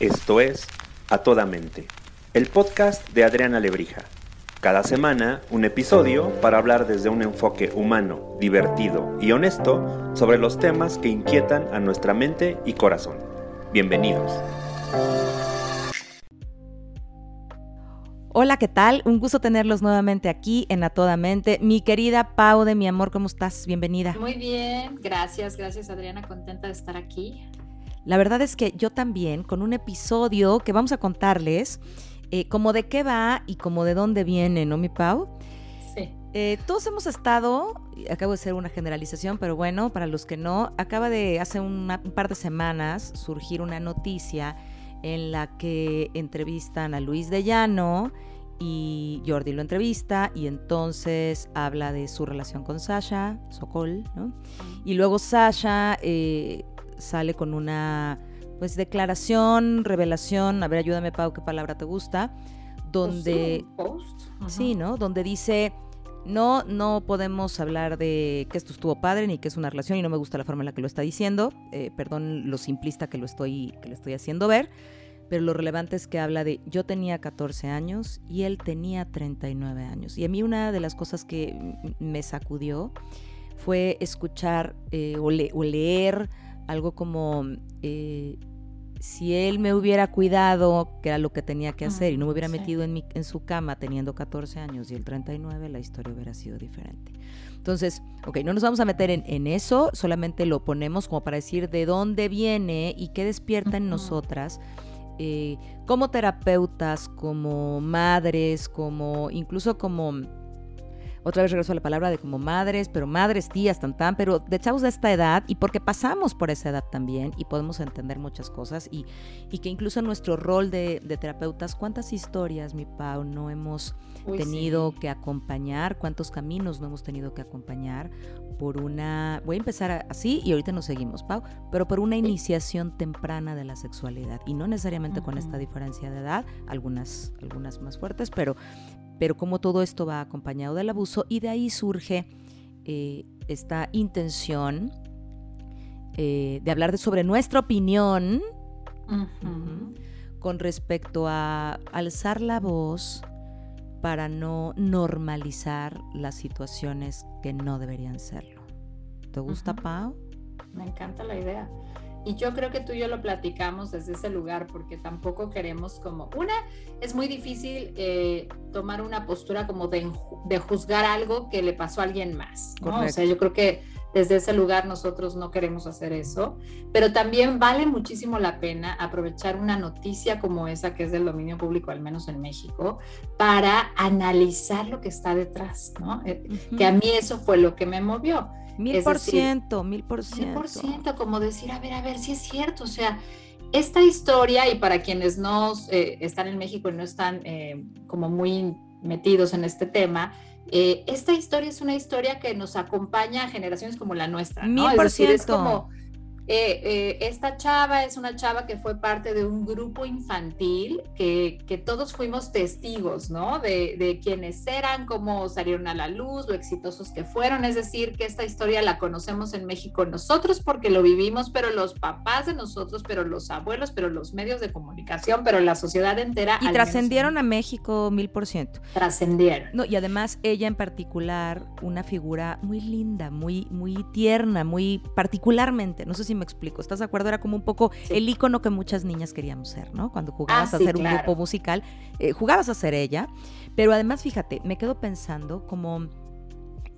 Esto es A Toda Mente, el podcast de Adriana Lebrija. Cada semana un episodio para hablar desde un enfoque humano, divertido y honesto sobre los temas que inquietan a nuestra mente y corazón. Bienvenidos. Hola, ¿qué tal? Un gusto tenerlos nuevamente aquí en A Toda Mente. Mi querida Pau de mi amor, ¿cómo estás? Bienvenida. Muy bien, gracias, gracias Adriana, contenta de estar aquí. La verdad es que yo también, con un episodio que vamos a contarles, eh, como de qué va y como de dónde viene, ¿no, mi Pau? Sí. Eh, todos hemos estado, acabo de hacer una generalización, pero bueno, para los que no, acaba de hace un par de semanas surgir una noticia en la que entrevistan a Luis de Llano y Jordi lo entrevista y entonces habla de su relación con Sasha, Sokol, ¿no? Y luego Sasha eh, sale con una pues declaración, revelación, a ver, ayúdame Pau, qué palabra te gusta, donde post. sí, ¿no? Donde dice no, no podemos hablar de que esto estuvo padre ni que es una relación y no me gusta la forma en la que lo está diciendo. Eh, perdón lo simplista que lo estoy que lo estoy haciendo ver, pero lo relevante es que habla de yo tenía 14 años y él tenía 39 años. Y a mí una de las cosas que me sacudió fue escuchar eh, o, o leer algo como eh, si él me hubiera cuidado, que era lo que tenía que hacer, y no me hubiera sí. metido en, mi, en su cama teniendo 14 años y el 39, la historia hubiera sido diferente. Entonces, ok, no nos vamos a meter en, en eso, solamente lo ponemos como para decir de dónde viene y qué despierta en nosotras. eh, como terapeutas, como madres, como incluso como otra vez regreso a la palabra de como madres, pero madres, tías, tan tan, pero de chavos de esta edad y porque pasamos por esa edad también y podemos entender muchas cosas y, y que incluso en nuestro rol de, de terapeutas, ¿cuántas historias, mi Pau, no hemos Uy, tenido sí. que acompañar? ¿Cuántos caminos no hemos tenido que acompañar por una, voy a empezar así y ahorita nos seguimos, Pau, pero por una iniciación temprana de la sexualidad y no necesariamente con esta diferencia de edad, algunas, algunas más fuertes, pero pero como todo esto va acompañado del abuso y de ahí surge eh, esta intención eh, de hablar de, sobre nuestra opinión con respecto a alzar la voz para no normalizar las situaciones que no deberían serlo. ¿Te gusta. Pau? Me encanta la idea. Y yo creo que tú y yo lo platicamos desde ese lugar porque tampoco queremos como, una, es muy difícil eh, tomar una postura como de, de juzgar algo que le pasó a alguien más. ¿no? O sea, yo creo que desde ese lugar nosotros no queremos hacer eso, pero también vale muchísimo la pena aprovechar una noticia como esa que es del dominio público, al menos en México, para analizar lo que está detrás, ¿no? Eh, Que a mí eso fue lo que me movió. Mil por ciento, mil por Cien ciento. por ciento, como decir, a ver, a ver, si es cierto, o sea, esta historia, y para quienes no eh, están en México y no están eh, como muy metidos en este tema, eh, esta historia es una historia que nos acompaña a generaciones como la nuestra, ¿no? Mil Es por decir, es como, eh, eh, esta chava es una chava que fue parte de un grupo infantil que, que todos fuimos testigos, ¿no? De, de quienes eran, cómo salieron a la luz, lo exitosos que fueron. Es decir, que esta historia la conocemos en México nosotros porque lo vivimos, pero los papás de nosotros, pero los abuelos, pero los medios de comunicación, pero la sociedad entera. Y menos trascendieron a México mil por ciento. Trascendieron. No, y además ella en particular, una figura muy linda, muy, muy tierna, muy particularmente, no sé si me explico, ¿estás de acuerdo? Era como un poco Sí. el icono que muchas niñas queríamos ser, ¿no? Cuando jugabas Ah, a sí, ser un grupo musical, eh, jugabas a ser ella, pero además, fíjate, me quedo pensando como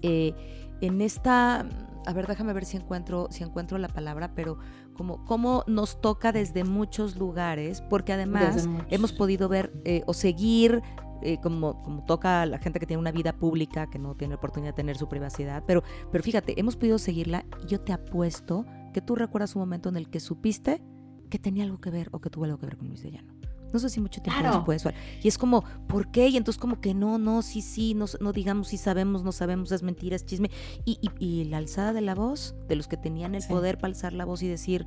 eh, en esta, a ver, déjame ver si encuentro, si encuentro la palabra, pero como cómo nos toca desde muchos lugares, porque además hemos podido ver eh, o seguir eh, como, como toca a la gente que tiene una vida pública, que no tiene oportunidad de tener su privacidad, pero, pero fíjate, hemos podido seguirla y yo te apuesto que tú recuerdas un momento en el que supiste que tenía algo que ver o que tuvo algo que ver con Luis de Llano. No sé si mucho tiempo Claro. después. Y es como, ¿por qué? Y entonces como que no, no, sí, sí, no, no digamos si sabemos, no sabemos, es mentira, es chisme. Y, y- y la alzada de la voz, de los que tenían el Sí. poder para alzar la voz y decir,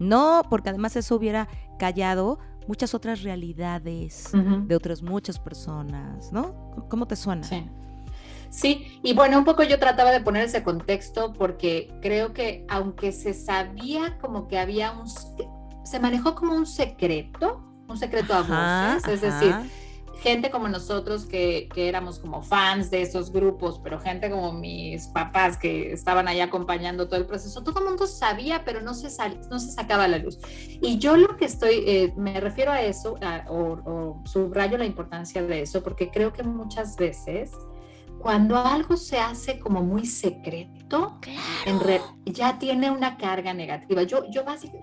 no, porque además eso hubiera callado muchas otras realidades de otras muchas personas, ¿no? ¿Cómo- ¿Cómo te suena? Sí. Sí, y bueno, un poco yo trataba de poner ese contexto porque creo que aunque se sabía como que había un, se manejó como un secreto, un secreto a voces, es decir, gente como nosotros que, que, éramos como fans de esos grupos, pero gente como mis papás que estaban ahí acompañando todo el proceso, todo el mundo sabía, pero no se, no se sacaba la luz. Y yo lo que estoy, eh, me refiero a eso, o, o subrayo la importancia de eso, porque creo que muchas veces cuando algo se hace como muy secreto, ya tiene una carga negativa. Yo, yo,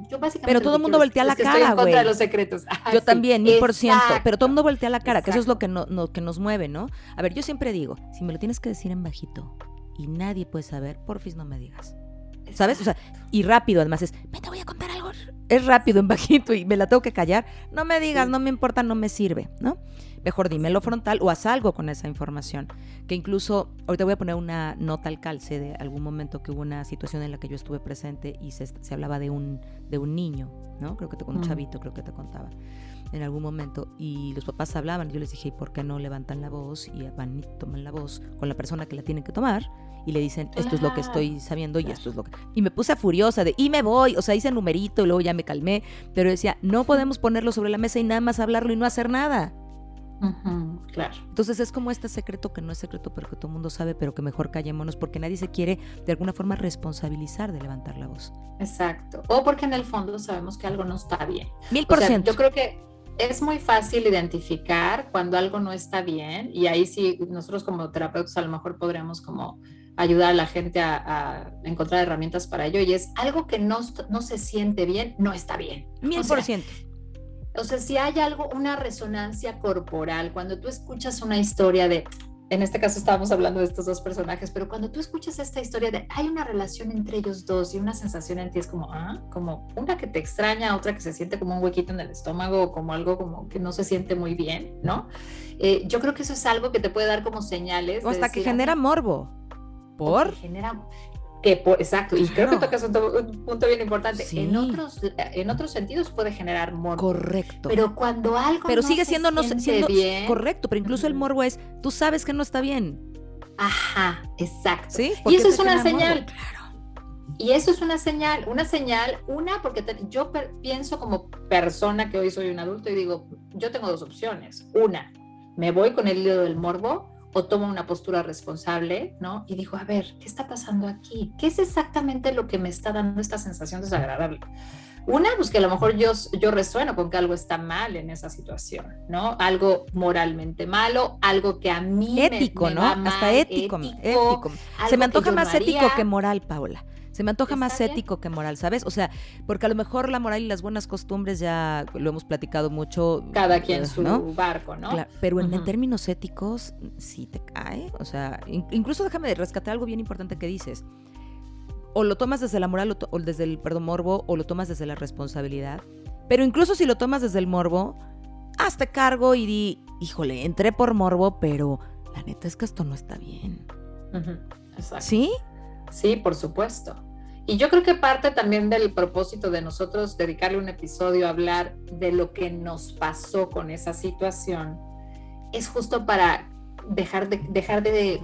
yo básicamente. Pero todo el mundo voltea la cara, güey. de los secretos. yo también, mil por ciento. Pero todo el mundo voltea la cara, que eso es lo que, no, que nos mueve, ¿no? A ver, yo siempre digo, si me lo tienes que decir en bajito y nadie puede saber, porfis no me digas. ¿Sabes? O sea, y rápido, además es, me te voy a contar algo. Es rápido, en bajito, y me la tengo que callar. No me digas, no me importa, no me sirve, ¿no? Mejor dímelo frontal o haz algo con esa información. Que incluso, ahorita voy a poner una nota al calce de algún momento que hubo una situación en la que yo estuve presente y se, hablaba de un, de un niño, ¿no? Creo que te un chavito, creo que te contaba en algún momento y los papás hablaban, yo les dije, ¿y por qué no levantan la voz y van y toman la voz con la persona que la tienen que tomar? Y le dicen, esto es lo que estoy sabiendo y esto es lo que... Y me puse furiosa de, y me voy, o sea, hice numerito y luego ya me calmé, pero decía, no podemos ponerlo sobre la mesa y nada más hablarlo y no hacer nada claro. Entonces es como este secreto que no es secreto, pero que todo el mundo sabe, pero que mejor callémonos porque nadie se quiere de alguna forma responsabilizar de levantar la voz. Exacto. O porque en el fondo sabemos que algo no está bien. Mil por ciento. Yo creo que es muy fácil identificar cuando algo no está bien y ahí sí nosotros como terapeutas a lo mejor podríamos como ayudar a la gente a, encontrar herramientas para ello y es algo que no, no se siente bien, no está bien. Mil por ciento. O sea, si hay algo, una resonancia corporal, cuando tú escuchas una historia de, en este caso estábamos hablando de estos dos personajes, pero cuando tú escuchas esta historia de, hay una relación entre ellos dos y una sensación en ti es como, ah, como una que te extraña, otra que se siente como un huequito en el estómago o como algo como que no se siente muy bien, ¿no? Eh, yo creo que eso es algo que te puede dar como señales. O hasta que genera morbo. ¿Por? Genera, exacto, y creo que tocas un, punto bien importante. En, otros, en otros sentidos puede generar morbo. Correcto. Pero cuando algo pero sigue siendo, no, siendo bien, correcto, pero incluso el morbo es, tú sabes que no está bien. Ajá, exacto. ¿Sí? Y eso es una señal. Claro. Y eso es una señal, una señal, una, porque yo pienso como persona que hoy soy un adulto y digo, yo tengo dos opciones. Una, me voy con el hilo del morbo o toma una postura responsable, ¿no? Y dijo, a ver, ¿qué está pasando aquí? ¿Qué es exactamente lo que me está dando esta sensación desagradable? Una, pues que a lo mejor yo, yo resueno con que algo está mal en esa situación, ¿no? Algo moralmente malo, algo que a mí ético, me, ¿no? Hasta ético, ético. Se me antoja más ético que moral, Paula. Se me antoja más ético que moral, ¿sabes? O sea, porque a lo mejor la moral y las buenas costumbres ya lo hemos platicado mucho. Cada quien eh, su barco, ¿no? pero en, términos éticos, sí te cae. O sea, incluso déjame rescatar algo bien importante que dices. O lo tomas desde la moral o, desde el, perdón, morbo, o lo tomas desde la responsabilidad. Pero incluso si lo tomas desde el morbo, hazte cargo y di, híjole, entré por morbo, pero la neta es que esto no está bien. Exacto. ¿Sí? Sí, por supuesto. Y yo creo que parte también del propósito de nosotros dedicarle un episodio a hablar de lo que nos pasó con esa situación es justo para dejar de, dejar de,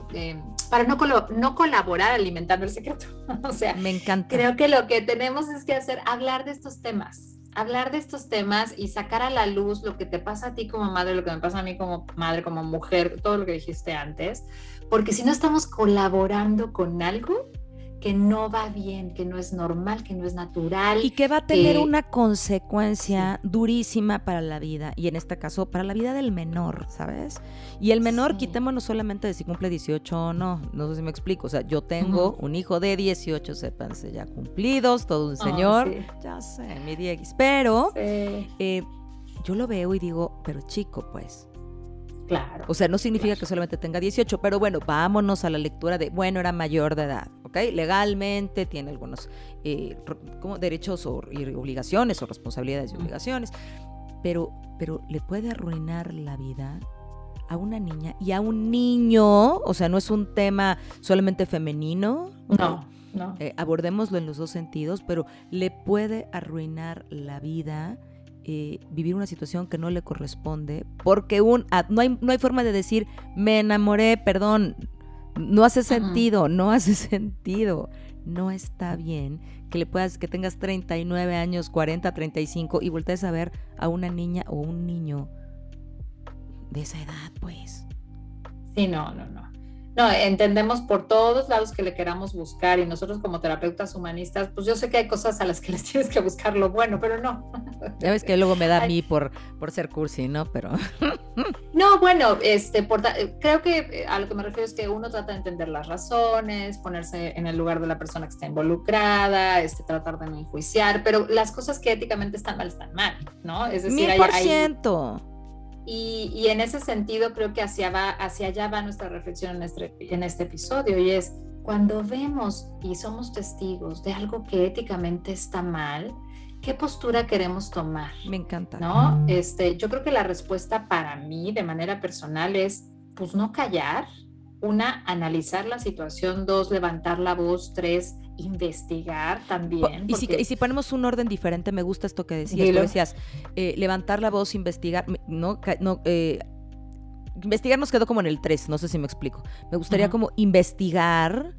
para no, no colaborar alimentando el secreto. o sea, me encanta. Creo que lo que tenemos es que hacer, hablar de estos temas, hablar de estos temas y sacar a la luz lo que te pasa a ti como madre, lo que me pasa a mí como madre, como mujer, todo lo que dijiste antes, porque si no estamos colaborando con algo, que no va bien, que no es normal, que no es natural. Y que va a tener una consecuencia durísima para la vida, y en este caso para la vida del menor, ¿sabes? Y el menor, quitémonos solamente de si cumple 18 o no, no sé si me explico, o sea, yo tengo un hijo de 18, sépanse, ya cumplidos, todo un señor, ya sé, mi Dieguis, pero eh, yo lo veo y digo, pero chico, pues, Claro. O sea, no significa que solamente tenga 18, pero bueno, vámonos a la lectura de, bueno, era mayor de edad, ¿ok? Legalmente tiene algunos eh, como derechos o, y obligaciones o responsabilidades y obligaciones, pero, pero le puede arruinar la vida a una niña y a un niño, o sea, no es un tema solamente femenino. No, no. Eh, abordémoslo en los dos sentidos, pero le puede arruinar la vida eh, vivir una situación que no le corresponde, porque un, ah, no, hay, no hay forma de decir, me enamoré, perdón, no hace sentido, no hace sentido. no está bien que le puedas, que tengas 39 años, 40, 35 y voltees a ver a una niña o un niño de esa edad, pues. Sí, no, no, no. No, entendemos por todos lados que le queramos buscar y nosotros como terapeutas humanistas, pues yo sé que hay cosas a las que les tienes que buscar lo bueno, pero no. Ya ves que luego me da a mí por, por ser cursi, ¿no? Pero... No, bueno, este, creo que eh, a lo que me refiero es que uno trata de entender las razones, ponerse en el lugar de la persona que está involucrada, este, tratar de no enjuiciar, pero las cosas que éticamente están mal están mal, ¿no? Es decir, Mil por ciento. Y, en ese sentido creo que hacia, va, hacia allá va nuestra reflexión en este, en este episodio y es cuando vemos y somos testigos de algo que éticamente está mal, ¿qué postura queremos tomar? Me encanta. ¿No? Este, yo creo que la respuesta para mí de manera personal es pues no callar, una, analizar la situación, dos, levantar la voz, tres, investigar también. Y, si, ponemos un orden diferente, me gusta esto que decías, decías, eh, levantar la voz, investigar, no, no eh, investigar nos quedó como en el 3, no sé si me explico. Me gustaría como investigar,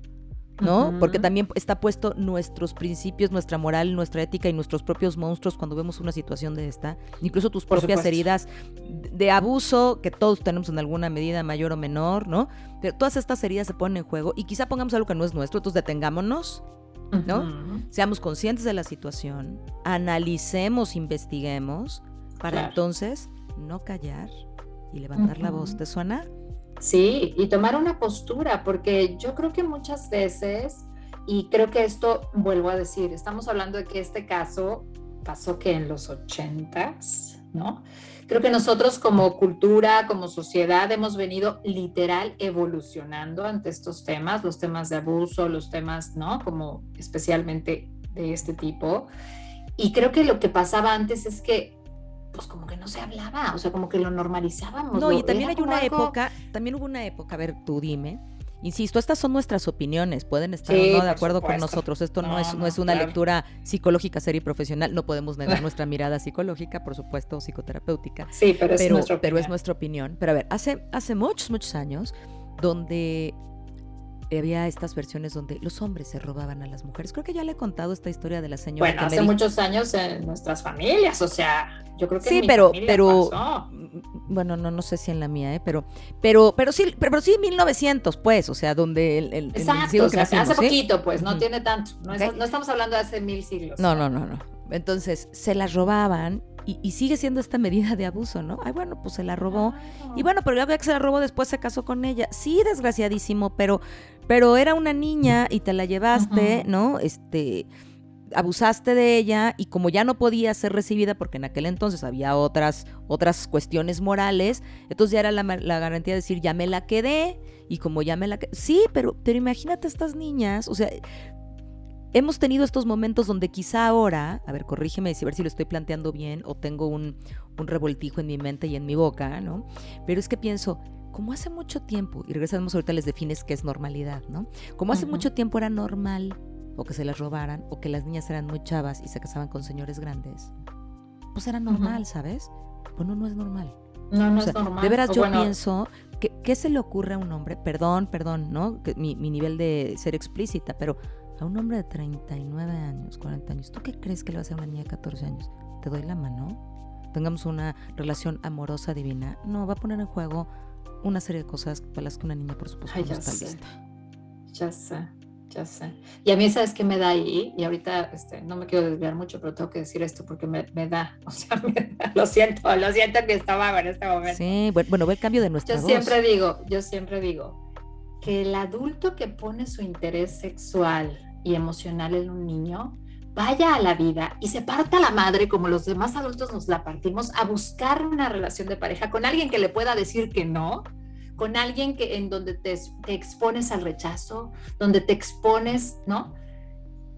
¿no? Porque también está puesto nuestros principios, nuestra moral, nuestra ética y nuestros propios monstruos cuando vemos una situación de esta, incluso tus propias heridas de abuso que todos tenemos en alguna medida mayor o menor, ¿no? Pero todas estas heridas se ponen en juego y quizá pongamos algo que no es nuestro, entonces detengámonos, ¿no? Seamos conscientes de la situación, analicemos, investiguemos para entonces no callar y levantar la voz. ¿Te suena? Sí, y tomar una postura, porque yo creo que muchas veces, y creo que esto, vuelvo a decir, estamos hablando de que este caso pasó que en los ochentas, ¿no? Creo que nosotros como cultura, como sociedad, hemos venido literal evolucionando ante estos temas, los temas de abuso, los temas, ¿no? Como especialmente de este tipo. Y creo que lo que pasaba antes es que pues como que no se hablaba, o sea, como que lo normalizábamos. No, y también hay una época, también hubo una época, a ver, tú dime, Insisto, estas son nuestras opiniones, pueden estar o no de acuerdo con nosotros. Esto no, es, no es una lectura psicológica seria y profesional. No podemos negar nuestra mirada psicológica, por supuesto, psicoterapéutica. Sí, pero, es, nuestra pero es nuestra opinión. Pero a ver, hace, hace muchos, muchos años, donde había estas versiones donde los hombres se robaban a las mujeres. Creo que ya le he contado esta historia de la señora. Bueno, hace muchos años en nuestras familias, o sea, yo creo que sí, pero, pero, bueno, no, no sé si en la mía, ¿eh? pero, pero, pero sí, pero, sí 1900, pues, o sea, donde el, el Exacto, o sea, hace poquito, pues, no tiene tanto, no, no estamos hablando de hace mil siglos. No, no, no, no. Entonces, se las robaban y, sigue siendo esta medida de abuso, ¿no? Ay, bueno, pues se la robó. Y bueno, pero luego que se la robó, después se casó con ella. Sí, desgraciadísimo, pero, pero era una niña y te la llevaste, ¿no? Este abusaste de ella y como ya no podía ser recibida porque en aquel entonces había otras otras cuestiones morales, entonces ya era la, la garantía de decir ya me la quedé y como ya me la quedé, sí, pero pero imagínate estas niñas, o sea, hemos tenido estos momentos donde quizá ahora, a ver, corrígeme si a ver si lo estoy planteando bien o tengo un, un revoltijo en mi mente y en mi boca, ¿no? Pero es que pienso, como hace mucho tiempo, y regresamos ahorita les defines qué es normalidad, ¿no? Como hace mucho tiempo era normal o que se las robaran o que las niñas eran muy chavas y se casaban con señores grandes, pues era normal, ¿sabes? Bueno, no es normal. No, no es normal. De veras, yo pienso, que, ¿qué se le ocurre a un hombre? Perdón, perdón, ¿no? Que mi, mi nivel de ser explícita, pero a un hombre de 39 años, 40 años, ¿tú qué crees que le va a hacer a una niña de 14 años? ¿Te doy la mano? ¿Tengamos una relación amorosa divina? No, va a poner en juego una serie de cosas para las que una niña, por supuesto, no está lista. Ya sé, ya sé. Y a mí, ¿sabes qué me da ahí? Y ahorita este, no me quiero desviar mucho, pero tengo que decir esto porque me, da, o sea, lo siento, lo siento que estaba en este momento. Sí, bueno, ve el cambio de nuestra Yo siempre digo, yo siempre digo, que el adulto que pone su interés sexual y emocional en un niño vaya a la vida y se parta la madre como los demás adultos nos la partimos a buscar una relación de pareja con alguien que le pueda decir que no, con alguien que en donde te, te expones al rechazo, donde te expones, ¿no?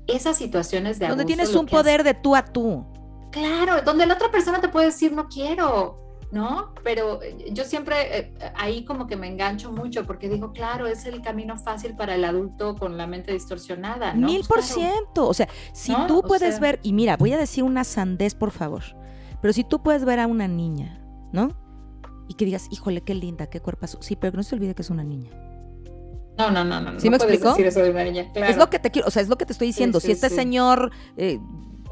Esas situaciones de donde tienes un poder de tú a tú. Claro, donde la otra persona te puede decir no quiero, ¿no? Pero eh, yo siempre eh, ahí como que me engancho mucho porque digo, claro, es el camino fácil para el adulto con la mente distorsionada, ¿no? Mil por ciento. O sea, si tú puedes ver, y mira, voy a decir una sandez, por favor, pero si tú puedes ver a una niña, ¿no? Y que digas, híjole, qué linda, qué cuerpazo. Sí, pero que no se olvide que es una niña. No, no, no, no. ¿Sí me explico? Decir eso de una niña. Claro. Es lo que te quiero, o sea, es lo que te estoy diciendo. si este señor eh,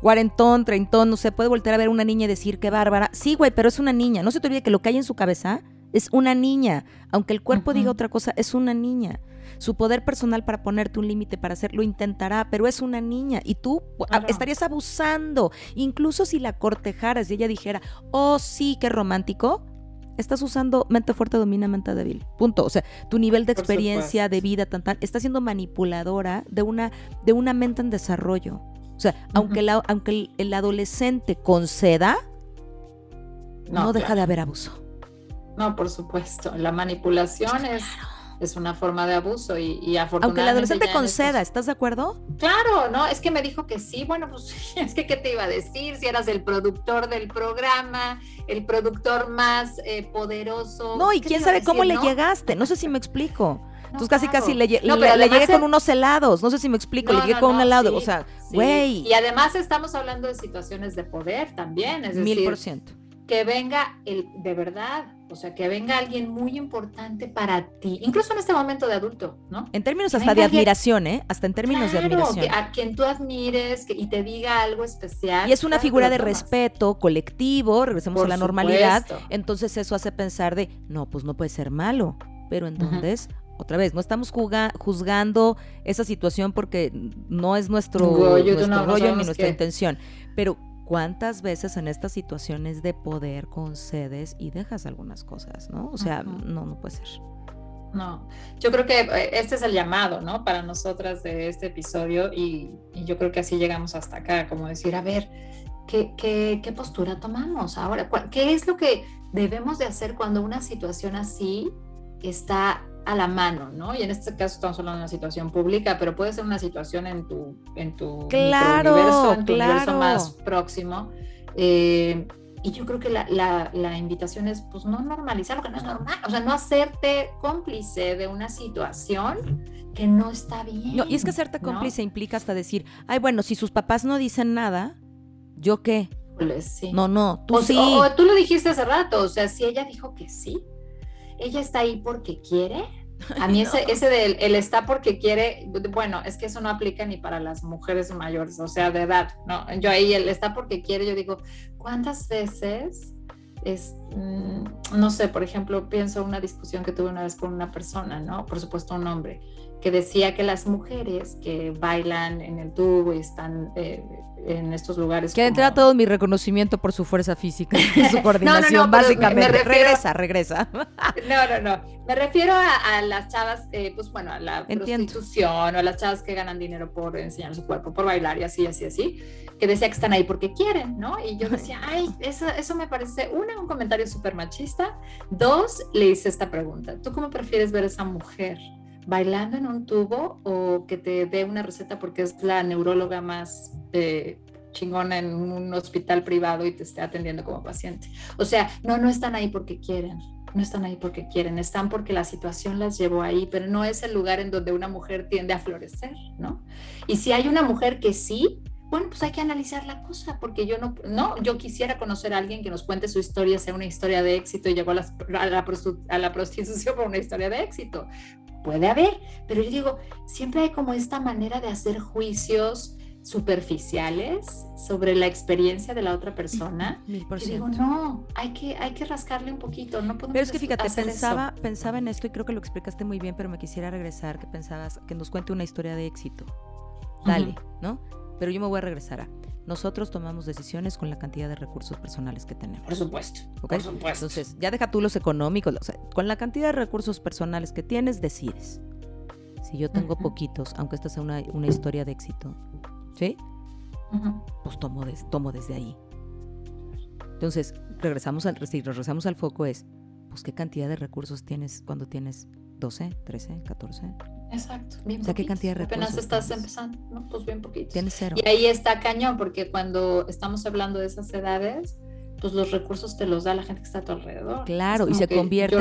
cuarentón, treintón, no sé, puede voltear a ver una niña y decir qué bárbara. Sí, güey, pero es una niña. No se te olvide que lo que hay en su cabeza es una niña. Aunque el cuerpo diga otra cosa, es una niña. Su poder personal para ponerte un límite para hacerlo intentará, pero es una niña y tú estarías abusando. Incluso si la cortejaras y ella dijera, oh sí, qué romántico, estás usando mente fuerte domina mente débil. Punto. O sea, tu nivel de experiencia, de vida, tan, tan, está siendo manipuladora de una, de una mente en desarrollo. O sea, aunque, aunque el, adolescente conceda, no, deja de haber abuso. No, por supuesto. La manipulación es es una forma de abuso y, y afortunadamente... Aunque el adolescente conceda, ¿estás de acuerdo? Claro, no, es que me dijo que sí, bueno, pues es que ¿qué te iba a decir? Si eras el productor del programa, el productor más eh, poderoso. No, y quién sabe cómo le llegaste, no sé si me explico. Entonces casi casi le, llegué con unos helados, no sé si me explico, le llegué con un helado, o sea, güey. Y además estamos hablando de situaciones de poder también, es decir, Mil por ciento. que venga el, de verdad, o sea, que venga alguien muy importante para ti, incluso en este momento de adulto, ¿no? En términos hasta de admiración, ¿eh? Hasta en términos de admiración. a quien tú admires y te diga algo especial. Y es una figura de respeto colectivo, regresemos a la normalidad. Entonces eso hace pensar de, no, pues no puede ser malo. Pero entonces, otra vez, no estamos juzgando esa situación porque no es nuestro, nuestro rollo ni nuestra intención. Pero ¿Cuántas veces en estas situaciones de poder concedes y dejas algunas cosas, ¿no? O sea, no, no puede ser. No, yo creo que eh, este es el llamado, ¿no? Para nosotras de este episodio y, yo creo que así llegamos hasta acá, como decir, a ver, ¿qué, qué, qué postura tomamos ahora? ¿Qué es lo que debemos de hacer cuando una situación así está a la mano, ¿no? Y en este caso estamos hablando de una situación pública, pero puede ser una situación en tu, en tu claro, universo, en tu universo más próximo. Eh, y yo creo que la, la, invitación es, pues, no normalizar lo que no es normal, o sea, no hacerte cómplice de una situación que no está bien. No, y es que hacerte cómplice implica hasta decir, ay, bueno, si sus papás no dicen nada, ¿yo qué? Sí. No, no, tú sí. o tú lo dijiste hace rato, o sea, si ella dijo que sí, ella está ahí porque quiere. A mí ese, ese del el está porque quiere, bueno, es que eso no aplica ni para las mujeres mayores, o sea, de edad, ¿no? Yo ahí el está porque quiere, yo digo, ¿cuántas veces es, mm, no sé, por ejemplo, pienso una discusión que tuve una vez con una persona, ¿no? Por supuesto, un hombre, que decía que las mujeres que bailan en el tubo y están eh, en estos lugares. Que entra todo mi reconocimiento por su fuerza física y su coordinación, básicamente. regresa, regresa. No, no, no. Me refiero a, las chavas, eh, pues bueno, a la prostitución o a las chavas que ganan dinero por enseñar su cuerpo, por bailar y así, así, así, que decía que están ahí porque quieren, ¿no? Y yo decía, ay, eso, eso me parece, una, un comentario súper machista. Dos, le hice esta pregunta. ¿Tú cómo prefieres ver a esa mujer? Bailando en un tubo o que te dé una receta porque es la neuróloga más eh, chingona en un hospital privado y te esté atendiendo como paciente. O sea, no, no están ahí porque quieren, no están ahí porque quieren, están porque la situación las llevó ahí, pero no es el lugar en donde una mujer tiende a florecer, ¿no? Y si hay una mujer que sí, bueno, pues hay que analizar la cosa, porque yo no, no, yo quisiera conocer a alguien que nos cuente su historia, sea una historia de éxito y llegó a la, a la, a la prostitución por una historia de éxito puede haber, pero yo digo, siempre hay como esta manera de hacer juicios superficiales sobre la experiencia de la otra persona. Y digo, no, hay que, hay que rascarle un poquito, no podemos Pero es que fíjate, pensaba, pensaba en esto y creo que lo explicaste muy bien, pero me quisiera regresar, que pensabas, que nos cuente una historia de éxito. Dale, ¿no? Pero yo me voy a regresar a nosotros tomamos decisiones con la cantidad de recursos personales que tenemos. Por supuesto. Por supuesto. Entonces, ya deja tú los económicos. con la cantidad de recursos personales que tienes, decides. Si yo tengo poquitos, aunque esta sea una, historia de éxito, ¿sí? Pues tomo, tomo desde ahí. Entonces, regresamos al, si regresamos al foco es, pues qué cantidad de recursos tienes cuando tienes 12, 13, 14. Exacto, bien o sea, ¿qué cantidad de recursos Apenas estás empezando, ¿no? Pues bien poquito. Tienes cero. Y ahí está cañón, porque cuando estamos hablando de esas edades, pues los recursos te los da la gente que está a tu alrededor. Claro, y se convierte...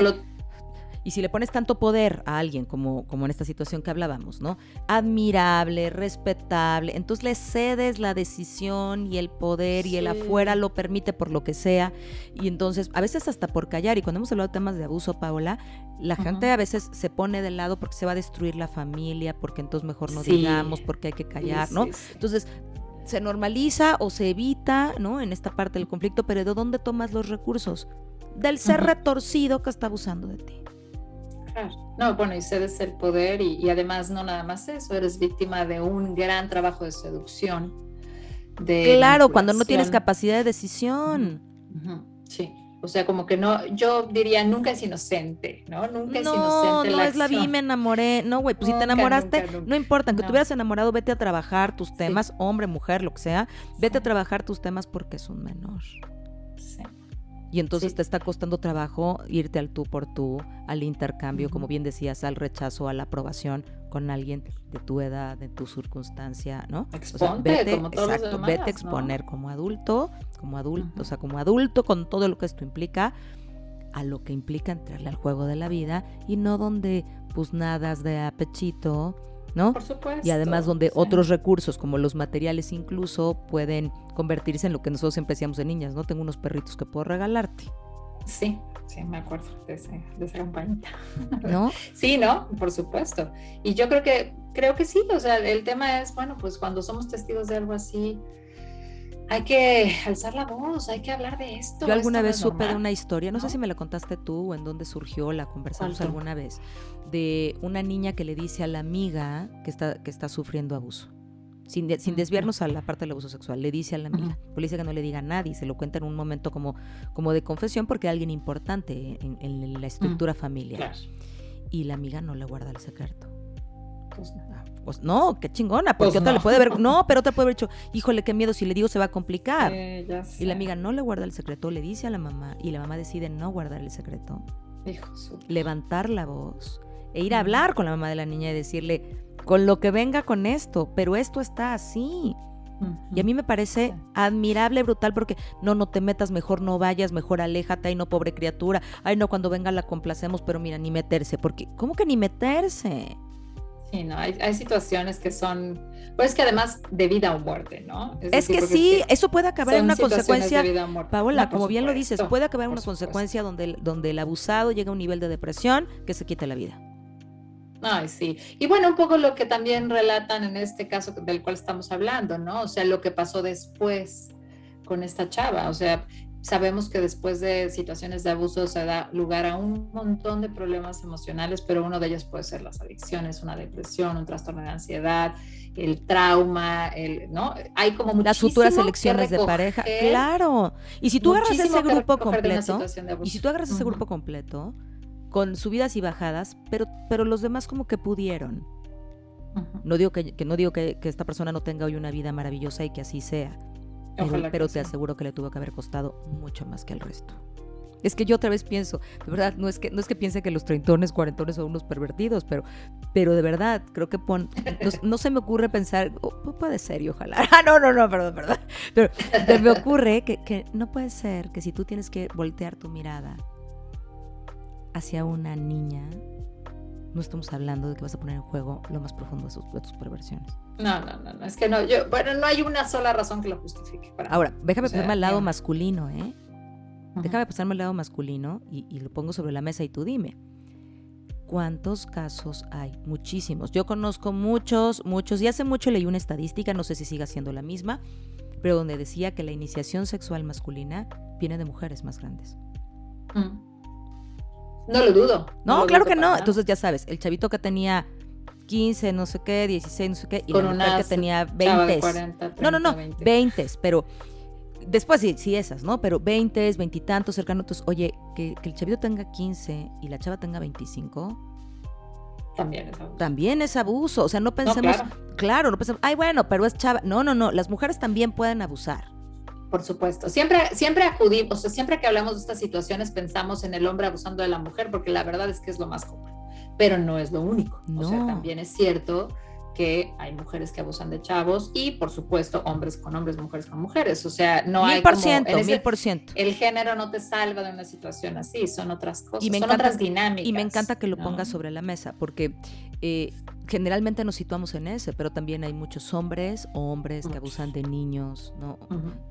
Y si le pones tanto poder a alguien como, como en esta situación que hablábamos, ¿no? Admirable, respetable, entonces le cedes la decisión y el poder y el afuera lo permite por lo que sea. Y entonces, a veces hasta por callar, y cuando hemos hablado de temas de abuso, Paola, la gente a veces se pone de lado porque se va a destruir la familia, porque entonces mejor no digamos, porque hay que callar, ¿no? Entonces, se normaliza o se evita, ¿no? En esta parte del conflicto, pero ¿de dónde tomas los recursos? Del ser retorcido que está abusando de ti. Claro. No, bueno, y cedes el poder y, además no nada más eso, eres víctima de un gran trabajo de seducción. De claro, cuando no tienes capacidad de decisión. Sí. O sea, como que no, yo diría, nunca es inocente, ¿no? Nunca es inocente. No, no es la vi, me enamoré. No, güey, pues si te enamoraste, no importa, aunque te hubieras enamorado, vete a trabajar tus temas, hombre, mujer, lo que sea, vete a trabajar tus temas porque es un menor. Sí. Y entonces te está costando trabajo irte al tú por tú, al intercambio, como bien decías, al rechazo, a la aprobación con alguien de tu edad, de tu circunstancia, ¿no? Exponte, vete, como todos exacto, vete a exponer como adulto, como adulto, o sea, como adulto con todo lo que esto implica, a lo que implica entrarle al juego de la vida y no donde pues nadas de apechito, ¿no? Por supuesto. Y además donde otros recursos como los materiales incluso pueden convertirse en lo que nosotros siempre decíamos de niñas, ¿no? Tengo unos perritos que puedo regalarte. Sí, sí, me acuerdo de, esa campañita. ¿No? sí, ¿no? Por supuesto. Y yo creo que, creo que sí, o sea, el tema es, bueno, pues cuando somos testigos de algo así, hay que alzar la voz, hay que hablar de esto. Yo alguna vez supe de una historia, no, sé si me la contaste tú o en dónde surgió, la conversamos alguna vez, de una niña que le dice a la amiga que está, que está sufriendo abuso. Sin, desviarnos a la parte del abuso sexual, le dice a la amiga, pues le dice que no le diga a nadie, se lo cuenta en un momento como, como de confesión porque es alguien importante en, la estructura familiar. Y la amiga no le guarda el secreto. Pues ah, pues no, qué chingona, porque pues otra le puede haber, no, pero otra puede haber dicho, híjole, qué miedo, si le digo se va a complicar. y la amiga no le guarda el secreto, le dice a la mamá, y la mamá decide no guardar el secreto. levantar la voz e ir a hablar con la mamá de la niña y decirle, con lo que venga con esto, pero esto está así. Y a mí me parece admirable, brutal, porque no, no te metas, mejor no vayas, mejor aléjate, ay no, pobre criatura, ay no, cuando venga la complacemos, pero mira, ni meterse, porque, ¿cómo que ni meterse? Sí, no, hay, situaciones que son, pues que además de vida o muerte, ¿no? Es, que sí, eso puede acabar en una consecuencia, Paola, como bien lo dices, puede acabar en una consecuencia donde, donde el abusado llega a un nivel de depresión que se quite la vida. Ay, sí. Y bueno, un poco lo que también relatan en este caso del cual estamos hablando, ¿no? O sea, lo que pasó después con esta chava. O sea, Sabemos que después de situaciones de abuso se da lugar a un montón de problemas emocionales, pero uno de ellos puede ser las adicciones, una depresión, un trastorno de ansiedad, el trauma, el, ¿no? Hay como las futuras elecciones de pareja, claro. Y si tú agarras ese grupo completo, y si tú agarras ese grupo completo con subidas y bajadas, pero pero los demás como que pudieron. No digo que, no digo que, que esta persona no tenga hoy una vida maravillosa y que así sea pero, te aseguro que le tuvo que haber costado mucho más que el resto. Es que yo otra vez pienso, de verdad, no es que, no es que piense que los treintones, cuarentones son unos pervertidos, pero, pero de verdad, creo que pon, no, se me ocurre pensar, oh, puede ser y ojalá. Ah, no, no, no, perdón, perdón. Pero, me ocurre que, que no puede ser que si tú tienes que voltear tu mirada hacia una niña, no estamos hablando de que vas a poner en juego lo más profundo de, tus perversiones. No, no, no, no, es que no, yo, bueno, no hay una sola razón que lo justifique. Ahora, déjame pasarme al lado masculino, ¿eh? Déjame pasarme al lado masculino y, y, lo pongo sobre la mesa y tú dime. ¿Cuántos casos hay? Muchísimos. Yo conozco muchos, muchos, y hace mucho leí una estadística, no sé si siga siendo la misma, pero donde decía que la iniciación sexual masculina viene de mujeres más grandes. No lo dudo. No, claro que no. Entonces ya sabes, el chavito que tenía 15, no sé qué, 16, no sé qué, y la mujer que tenía 20. no, no, no, 20. pero después sí, sí esas, ¿no? Pero 20, 20 y tantos cercanos. Entonces, oye, que, el chavito tenga 15 y la chava tenga 25. También es abuso. También es abuso. O sea, no pensemos, claro. no pensemos, ay, bueno, pero es chava. No, no, no. Las mujeres también pueden abusar. Por supuesto. Siempre, siempre acudimos, o sea, siempre que hablamos de estas situaciones pensamos en el hombre abusando de la mujer, porque la verdad es que es lo más común, pero no es lo único. O sea, también es cierto que hay mujeres que abusan de chavos y por supuesto hombres con hombres, mujeres con mujeres. O sea, no hay como, mil por ciento. El género no te salva de una situación así, son otras cosas, son otras dinámicas. Y me encanta que lo pongas sobre la mesa porque eh, generalmente nos situamos en ese, pero también hay muchos hombres o hombres que abusan de niños, ¿no?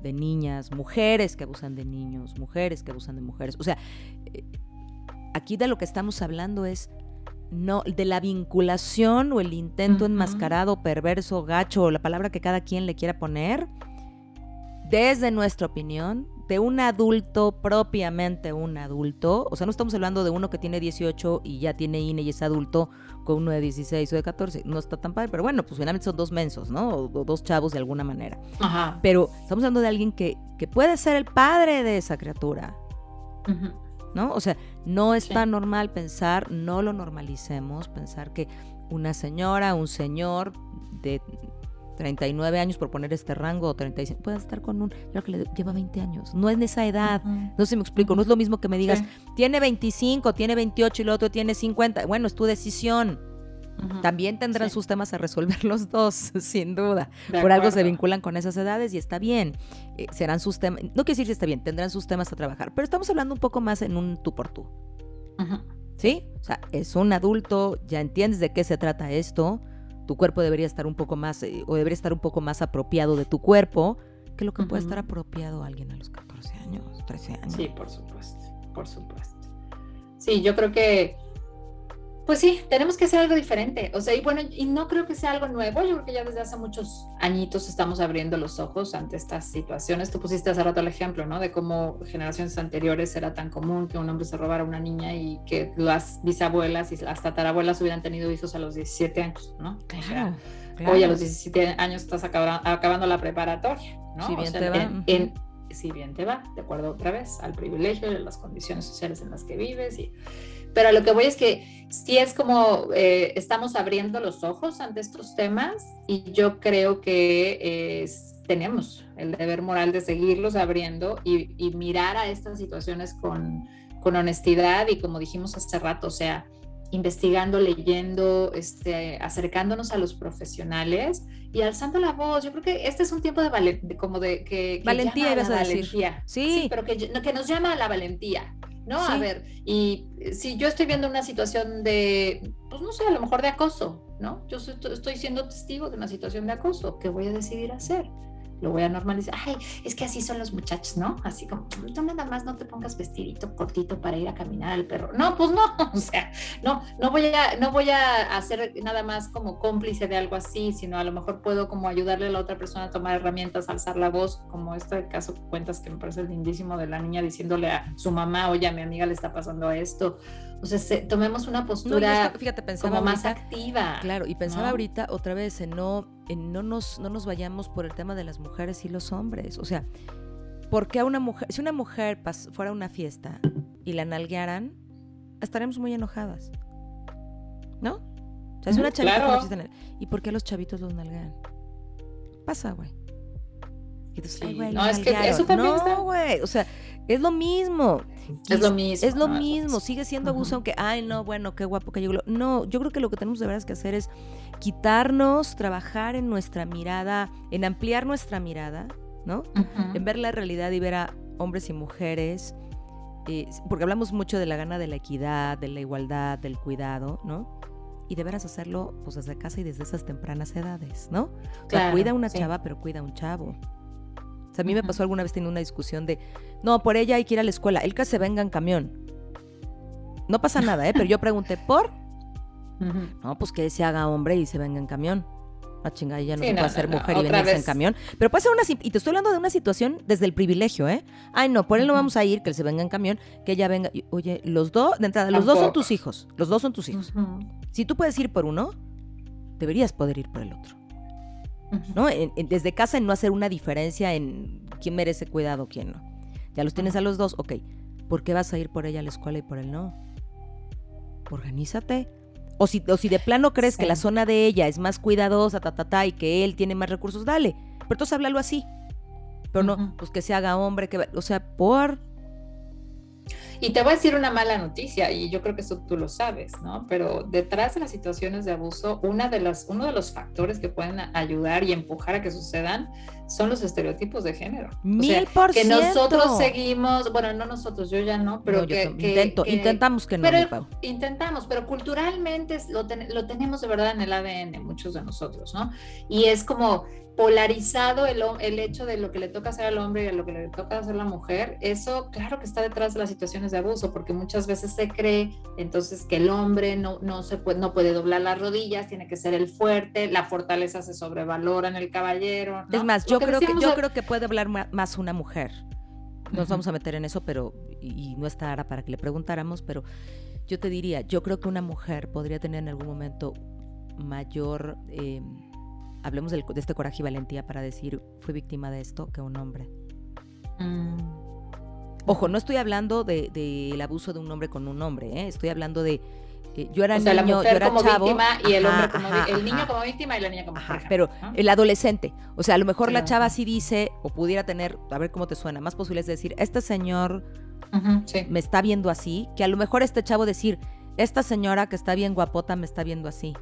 De niñas, mujeres que abusan de niños, mujeres que abusan de mujeres. O sea, eh, aquí de lo que estamos hablando es no de la vinculación o el intento enmascarado, perverso, gacho, o la palabra que cada quien le quiera poner, desde nuestra opinión, de un adulto, propiamente un adulto, o sea, no estamos hablando de uno que tiene 18 y ya tiene INE y es adulto con uno de 16 o de 14, no está tan padre, pero bueno, pues finalmente son dos mensos, ¿no? O, dos chavos de alguna manera. Ajá. Pero estamos hablando de alguien que, que puede ser el padre de esa criatura. ¿No? O sea, no es tan normal pensar, no lo normalicemos, pensar que una señora, un señor de 39 años, por poner este rango, o 35, puede estar con un, creo que le lleva 20 años. No es en esa edad. No sé si me explico. No es lo mismo que me digas, tiene 25, tiene 28 y el otro tiene 50. Bueno, es tu decisión. También tendrán sus temas a resolver los dos, sin duda. por algo se vinculan con esas edades y está bien. Eh, serán sus temas, no quiero decir si está bien, tendrán sus temas a trabajar, pero estamos hablando un poco más en un tú por tú. ¿Sí? O sea, es un adulto, ya entiendes de qué se trata esto, tu cuerpo debería estar un poco más, eh, o debería estar un poco más apropiado de tu cuerpo que lo que puede estar apropiado a alguien a los 14 años, 13 años. Sí, por supuesto, por supuesto. Sí, yo creo que pues sí, tenemos que hacer algo diferente. O sea, y bueno, y no creo que sea algo nuevo. Yo creo que ya desde hace muchos añitos estamos abriendo los ojos ante estas situaciones. Tú pusiste hace rato el ejemplo, ¿no? De cómo generaciones anteriores era tan común que un hombre se robara a una niña y que las bisabuelas y las tatarabuelas hubieran tenido hijos a los 17 años, ¿no? Claro, Hoy a los 17 años estás acabando la preparatoria, ¿no? Si bien te va. si bien te va, de acuerdo otra vez al privilegio de las condiciones sociales en las que vives y pero lo que voy es que sí es como eh, estamos abriendo los ojos ante estos temas y yo creo que tenemos el deber moral de seguirlos abriendo y, mirar a estas situaciones con, con, honestidad y como dijimos hace rato, o sea, investigando, leyendo, este, acercándonos a los profesionales y alzando la voz. Yo creo que este es un tiempo de, como de que, valentía, ibas a, valentía. Sí. sí, pero que, que nos llama a la valentía ¿no? A ver, y eh, si yo estoy viendo una situación de, pues no sé, a lo mejor de acoso, ¿no? Yo estoy siendo testigo de una situación de acoso, ¿qué voy a decidir hacer? Lo voy a normalizar. Ay, es que así son los muchachos, ¿no? Así como, tú nada más no te pongas vestidito cortito para ir a caminar al perro. No, pues no, o sea, no, no voy a, no voy a hacer nada más como cómplice de algo así, sino a lo mejor puedo como ayudarle a la otra persona a tomar herramientas, alzar la voz, como este caso que cuentas que me parece lindísimo de la niña diciéndole a su mamá, oye, a mi amiga le está pasando esto. O sea, tomemos una postura fíjate, pensaba como más activa. Claro, y pensaba ahorita otra vez en no, en no nos, no nos vayamos por el tema de las mujeres y los hombres. O sea, porque a una mujer, si una mujer fuera a una fiesta y la nalguearan, estaremos muy enojadas. ¿No? O sea, es una chavita claro. que ¿Y por qué a los chavitos los nalguean? Pasa, güey. No, es que eso también no, güey. O sea, es lo mismo. Es lo mismo. Es lo mismo, sigue siendo abuso, aunque, ay, no, bueno, qué guapo que yo. No, yo creo que lo que tenemos de veras que hacer es quitarnos, trabajar en nuestra mirada, en ampliar nuestra mirada, ¿no? En ver la realidad y ver a hombres y mujeres, eh, porque hablamos mucho de la gana de la equidad, de la igualdad, del cuidado, ¿no? Y de veras hacerlo pues desde casa y desde esas tempranas edades, ¿no? O sea, cuida a una chava, pero cuida a un chavo. O sea, a mí me pasó alguna vez teniendo una discusión de, no, por ella hay que ir a la escuela, el que se venga en camión. No pasa nada, ¿eh? Pero yo pregunté, ¿por? No, pues que se haga hombre y se venga en camión. Ah, chinga, ella no, puede ser mujer y venirse en camión. Pero puede ser una. Y te estoy hablando de una situación desde el privilegio, ¿eh? Ay, no, por él no vamos a ir, que él se venga en camión, que ella venga. oye, los dos, de entrada, los dos son tus hijos. Los dos son tus hijos. Si tú puedes ir por uno, deberías poder ir por el otro. ¿No? desde casa en no hacer una diferencia en quién merece cuidado, quién no. Ya los tienes a los dos, ok. ¿Por qué vas a ir por ella a la escuela y por él no? Organízate. O si, o si de plano crees que la zona de ella es más cuidadosa, ta, ta, ta, y que él tiene más recursos, dale. Pero entonces háblalo así. Pero no, pues que se haga hombre, que, o sea, por Y te voy a decir una mala noticia, y yo creo que eso tú lo sabes, ¿no? Pero detrás de las situaciones de abuso, una de las, uno de los factores que pueden ayudar y empujar a que sucedan son los estereotipos de género. Mil por Que nosotros seguimos, bueno, no nosotros, yo ya no, pero que, intentamos que no. Pero, intentamos, pero culturalmente lo, lo tenemos de verdad en el ADN, muchos de nosotros, ¿no? Y es como polarizado el, el, hecho de lo que le toca hacer al hombre y a lo que le toca hacer a la mujer, eso claro que está detrás de las situaciones de abuso, porque muchas veces se cree entonces que el hombre no, no, se puede, no puede doblar las rodillas, tiene que ser el fuerte, la fortaleza se sobrevalora en el caballero. Es más, yo, creo que, yo creo que puede hablar más una mujer. Nos vamos a meter en eso, pero, y, no está ahora para que le preguntáramos, pero yo te diría, yo creo que una mujer podría tener en algún momento mayor... Eh, hablemos de este coraje y valentía para decir, fui víctima de esto, que un hombre. Mm. Ojo, no estoy hablando del de, abuso de un hombre con un hombre, ¿eh? estoy hablando de eh, yo era niño, yo era como chavo, víctima y el hombre como el niño como víctima y la niña como ajá, pero el adolescente, o sea, a lo mejor la chava sí dice o pudiera tener, a ver cómo te suena, más posibilidades de decir, este señor me está viendo así, que a lo mejor este chavo decir, esta señora que está bien guapota me está viendo así.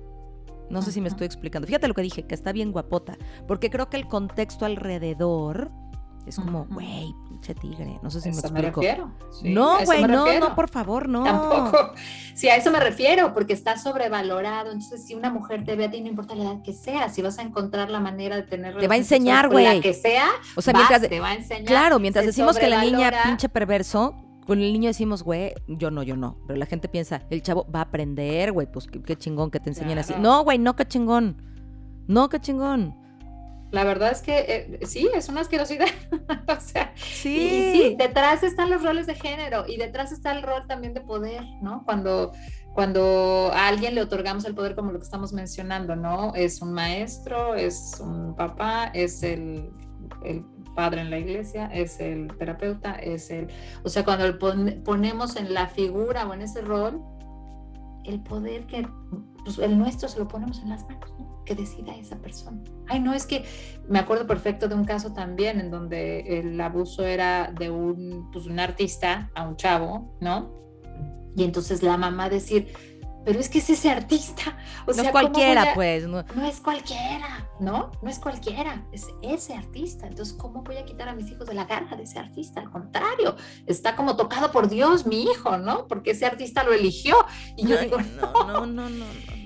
No sé si me estoy explicando. Fíjate lo que dije, que está bien guapota. Porque creo que el contexto alrededor es como, güey, pinche tigre. No sé si me explico. no, güey, no, no, por favor, no. Tampoco. Sí, a eso me refiero, porque está sobrevalorado. Entonces, si una mujer te ve a ti, no importa la edad que sea, si vas a encontrar la manera de tener. Te va a enseñar, güey. La que sea, o sea, mientras, te va a enseñar. Claro, mientras decimos que la niña pinche perverso, con el niño decimos, güey, yo no, yo no. Pero la gente piensa, el chavo va a aprender, güey, pues qué, chingón que te enseñen así. No, güey, no, qué chingón. No, qué chingón. La verdad es que eh, sí, es una asquerosidad. o sea, sí. Y, sí, detrás están los roles de género y detrás está el rol también de poder, ¿no? Cuando, cuando a alguien le otorgamos el poder como lo que estamos mencionando, ¿no? Es un maestro, es un papá, es el, el padre en la iglesia, es el terapeuta, es el... O sea, cuando ponemos en la figura o en ese rol, el poder que, pues, el nuestro se lo ponemos en las manos, ¿no? que decida esa persona. Ay, no, es que me acuerdo perfecto de un caso también en donde el abuso era de un, pues, un artista a un chavo, ¿no? Y entonces la mamá decir, pero es que es ese artista. O no es cualquiera, pues. No. es cualquiera, ¿no? No es cualquiera, es ese artista. Entonces, ¿cómo voy a quitar a mis hijos de la garra de ese artista? Al contrario, está como tocado por Dios mi hijo, ¿no? Porque ese artista lo eligió. Y yo digo, no, no, no, no.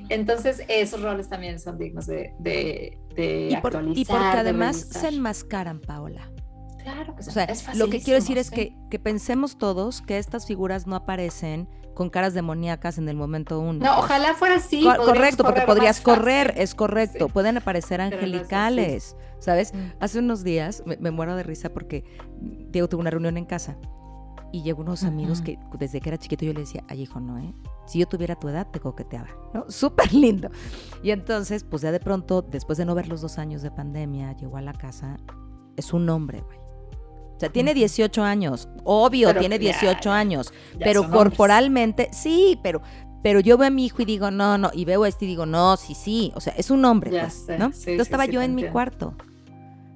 Entonces, esos roles también son dignos de, de, y actualizar. Y porque además se enmascaran, Paola. Claro que o sea, lo que quiero decir es que, que pensemos todos que estas figuras no aparecen con caras demoníacas en el momento uno. No, ojalá fuera así. correcto, porque podrías correr, es correcto. Pueden aparecer angelicales, ¿sabes? Mm. Hace unos días me, muero de risa porque Diego tuvo una reunión en casa y llegó unos amigos que desde que era chiquito yo le decía, ay hijo, no, ¿eh? Si yo tuviera tu edad, te coqueteaba, ¿no? Súper lindo. Y entonces, pues ya de pronto, después de no ver los dos años de pandemia, llegó a la casa, es un hombre, güey o sea, tiene 18 años, obvio, tiene 18 años, pero corporalmente, sí, pero, pero yo veo a mi hijo y digo, no, no, y veo a este y digo, no, sí, sí, o sea, es un hombre, pues, ¿no? Entonces estaba yo en mi cuarto.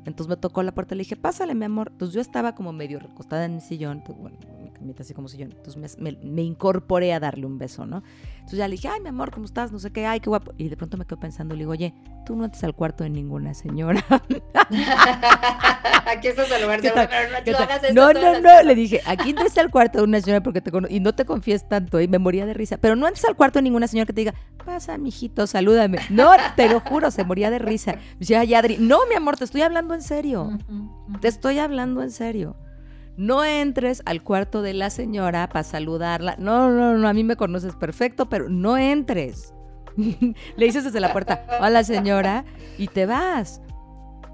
Entonces me tocó la puerta y le dije, pásale, mi amor. Entonces yo estaba como medio recostada en mi sillón, pues, bueno, mi camita así como sillón. Entonces me, me, incorporé a darle un beso, ¿no? Entonces ya le dije, ay, mi amor, ¿cómo estás? No sé qué, ay, qué guapo. Y de pronto me quedo pensando, le digo, oye, tú no entras al cuarto de ninguna señora. aquí estás al lugar de no, no, no, no, le dije, aquí está al cuarto de una señora porque te y no te confíes tanto, y me moría de risa, pero no entres al cuarto de ninguna señora que te diga, pasa, mijito, salúdame. No, te lo juro, se moría de risa. Decía, ay, Adri, no, mi amor, te estoy hablando en serio. Te estoy hablando en serio no entres al cuarto de la señora para saludarla. No, no, no, a mí me conoces perfecto, pero no entres. Le dices desde la puerta, hola señora, y te vas.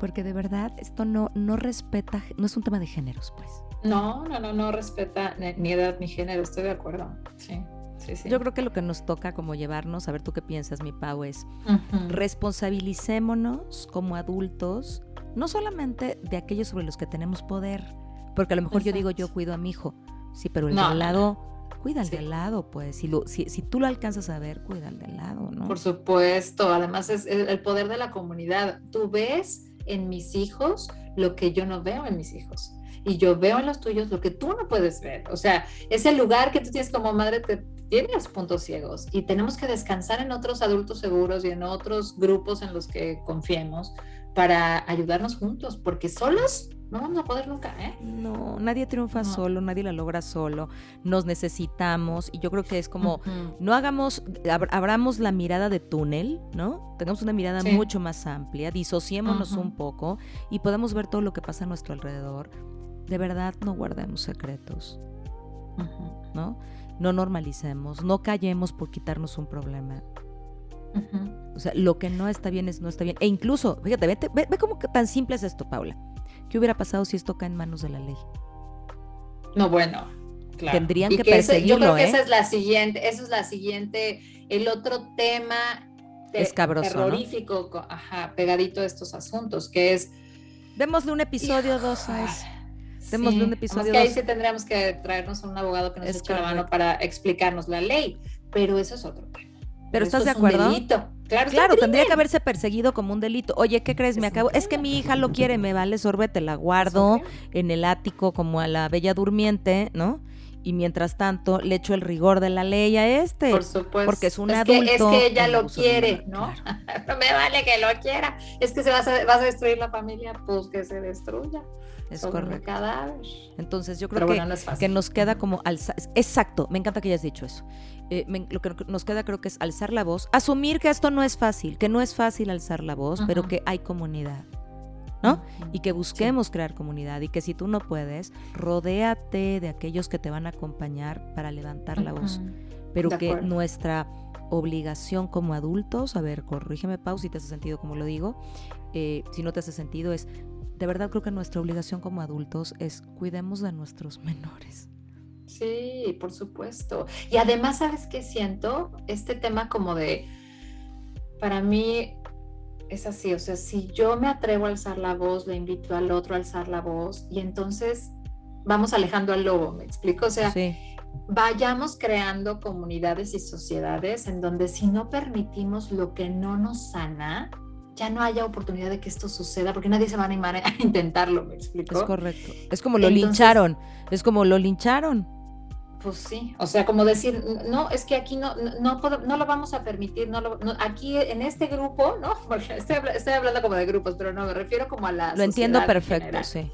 Porque de verdad esto no, no respeta, no es un tema de géneros, pues. No, no, no, no respeta ni edad ni género, estoy de acuerdo. Sí. Sí, sí. Yo creo que lo que nos toca como llevarnos, a ver tú qué piensas, mi Pau, es responsabilicémonos como adultos, no solamente de aquellos sobre los que tenemos poder, porque a lo mejor yo digo, yo cuido a mi hijo. Sí, pero el de al lado, cuida al de al lado, pues. Si, lo, si, si, tú lo alcanzas a ver, cuida al de al lado, ¿no? Por supuesto. Además, es el, poder de la comunidad. Tú ves en mis hijos lo que yo no veo en mis hijos. Y yo veo en los tuyos lo que tú no puedes ver. O sea, ese lugar que tú tienes como madre te, tiene los puntos ciegos y tenemos que descansar en otros adultos seguros y en otros grupos en los que confiemos para ayudarnos juntos, porque solos no vamos a poder nunca, ¿eh? No, nadie triunfa solo, nadie la logra solo. Nos necesitamos y yo creo que es como, no hagamos, abramos la mirada de túnel, ¿no? Tengamos una mirada mucho más amplia, disociémonos un poco y podemos ver todo lo que pasa a nuestro alrededor. De verdad, no guardemos secretos, ¿no? No normalicemos, no callemos por quitarnos un problema. O sea, lo que no está bien es no está bien. E incluso, fíjate, ve, ve, ve cómo tan simple es esto, Paula. ¿Qué hubiera pasado si esto cae en manos de la ley? No, bueno, claro. Tendrían que, perseguirlo, Yo creo que esa ¿eh? es la siguiente, eso es la siguiente, el otro tema es terrorífico, ajá, pegadito a estos asuntos, que es... Démosle un episodio dos a eso. Démosle un episodio que ahí sí tendríamos que traernos a un abogado que nos eche la mano para explicarnos la ley, pero eso es otro tema. Pero ¿estás de acuerdo? Claro, claro tendría que haberse perseguido como un delito. Oye, ¿qué crees? Me acabo. Es que mi hija lo quiere, me vale sorbete, la guardo en el ático como a la bella durmiente, ¿no? Y mientras tanto le echo el rigor de la ley a este. Por supuesto. Porque es un es adulto. Que, es que ella lo quiere, ¿no? no me vale que lo quiera. Es que se vas a, vas a destruir la familia, pues que se destruya. Es correcto. Cadáver. Entonces yo creo que, que nos queda como alzar. Exacto, me encanta que hayas dicho eso. Eh, lo que nos queda creo que es alzar la voz, asumir que esto no es fácil, que no es fácil alzar la voz, pero que hay comunidad. ¿no? Y que busquemos crear comunidad y que si tú no puedes, rodéate de aquellos que te van a acompañar para levantar la voz. Pero que nuestra obligación como adultos, a ver, corrígeme, Pau, si te hace sentido como lo digo, eh, si no te hace sentido, es, de verdad creo que nuestra obligación como adultos es cuidemos de nuestros menores. Sí, por supuesto. Y además, ¿sabes qué siento? Este tema como de, para mí es así, o sea, si yo me atrevo a alzar la voz, le invito al otro a alzar la voz y entonces vamos alejando al lobo, ¿me explico? O sea, vayamos creando comunidades y sociedades en donde si no permitimos lo que no nos sana, ya no haya oportunidad de que esto suceda, porque nadie se va a animar a intentarlo, ¿me explico? Es correcto. Es como lo lincharon, es como lo lincharon. Pues sí, o sea, como decir, no, es que aquí no, no, no, lo vamos a permitir, no, lo, aquí en este grupo, ¿no? Porque estoy, estoy, hablando como de grupos, pero no, me refiero como a la... Lo entiendo perfecto, sí.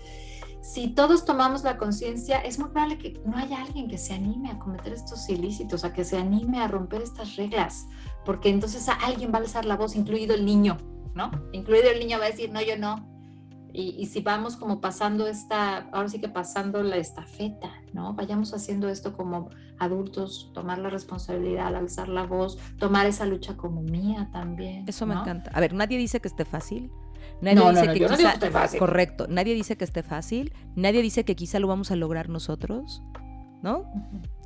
Si todos tomamos la conciencia, es muy probable que no haya alguien que se anime a cometer estos ilícitos, a que se anime a romper estas reglas, porque entonces alguien va a alzar la voz, incluido el niño, ¿no? Incluido el niño va a decir, no, yo no, y, si vamos como pasando esta, ahora sí que pasando la estafeta, ¿no? Vayamos haciendo esto como adultos, tomar la responsabilidad, alzar la voz, tomar esa lucha como mía también. Eso me encanta. A ver, nadie dice que esté fácil. Nadie dice que quizá, esté fácil. Correcto. Nadie dice que esté fácil. Nadie dice que quizá lo vamos a lograr nosotros. ¿No?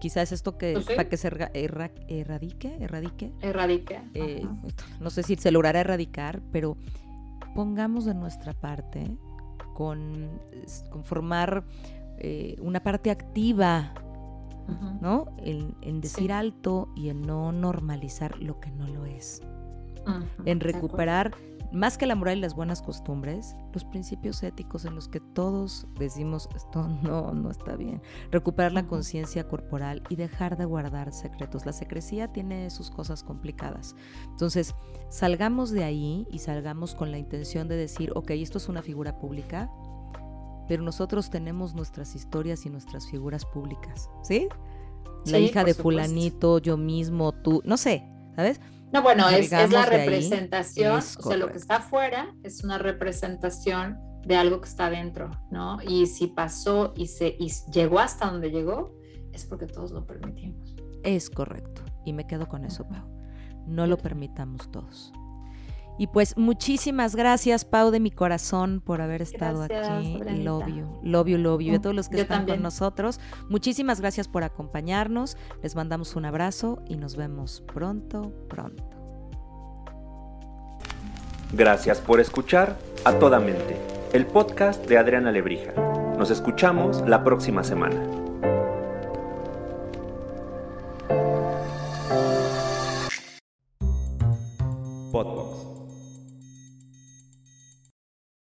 Quizás esto que para que se erradique, erradique. Erradique. Eh, no sé si se logrará erradicar, pero pongamos de nuestra parte con, formar eh, una parte activa, ¿no? En, decir alto y en no normalizar lo que no lo es. En recuperar más que la moral y las buenas costumbres, los principios éticos en los que todos decimos esto no, no está bien. Recuperar la conciencia corporal y dejar de guardar secretos. La secrecía tiene sus cosas complicadas. Entonces, salgamos de ahí y salgamos con la intención de decir, ok, esto es una figura pública, pero nosotros tenemos nuestras historias y nuestras figuras públicas, ¿sí? La hija de fulanito, yo mismo, tú, no sé, ¿sabes? No, bueno, es, la representación, o sea, lo que está afuera es una representación de algo que está adentro, ¿no? Y si pasó y, se, y llegó hasta donde llegó, es porque todos lo permitimos. Es correcto, y me quedo con eso, Pau. No lo permitamos todos. Y pues muchísimas gracias, Pau, de mi corazón, por haber estado aquí. Lobio, lobio, lobio. Y a todos los que están con nosotros, muchísimas gracias por acompañarnos. Les mandamos un abrazo y nos vemos pronto, pronto. Gracias por escuchar a toda mente, el podcast de Adriana Lebrija. Nos escuchamos la próxima semana. Podbox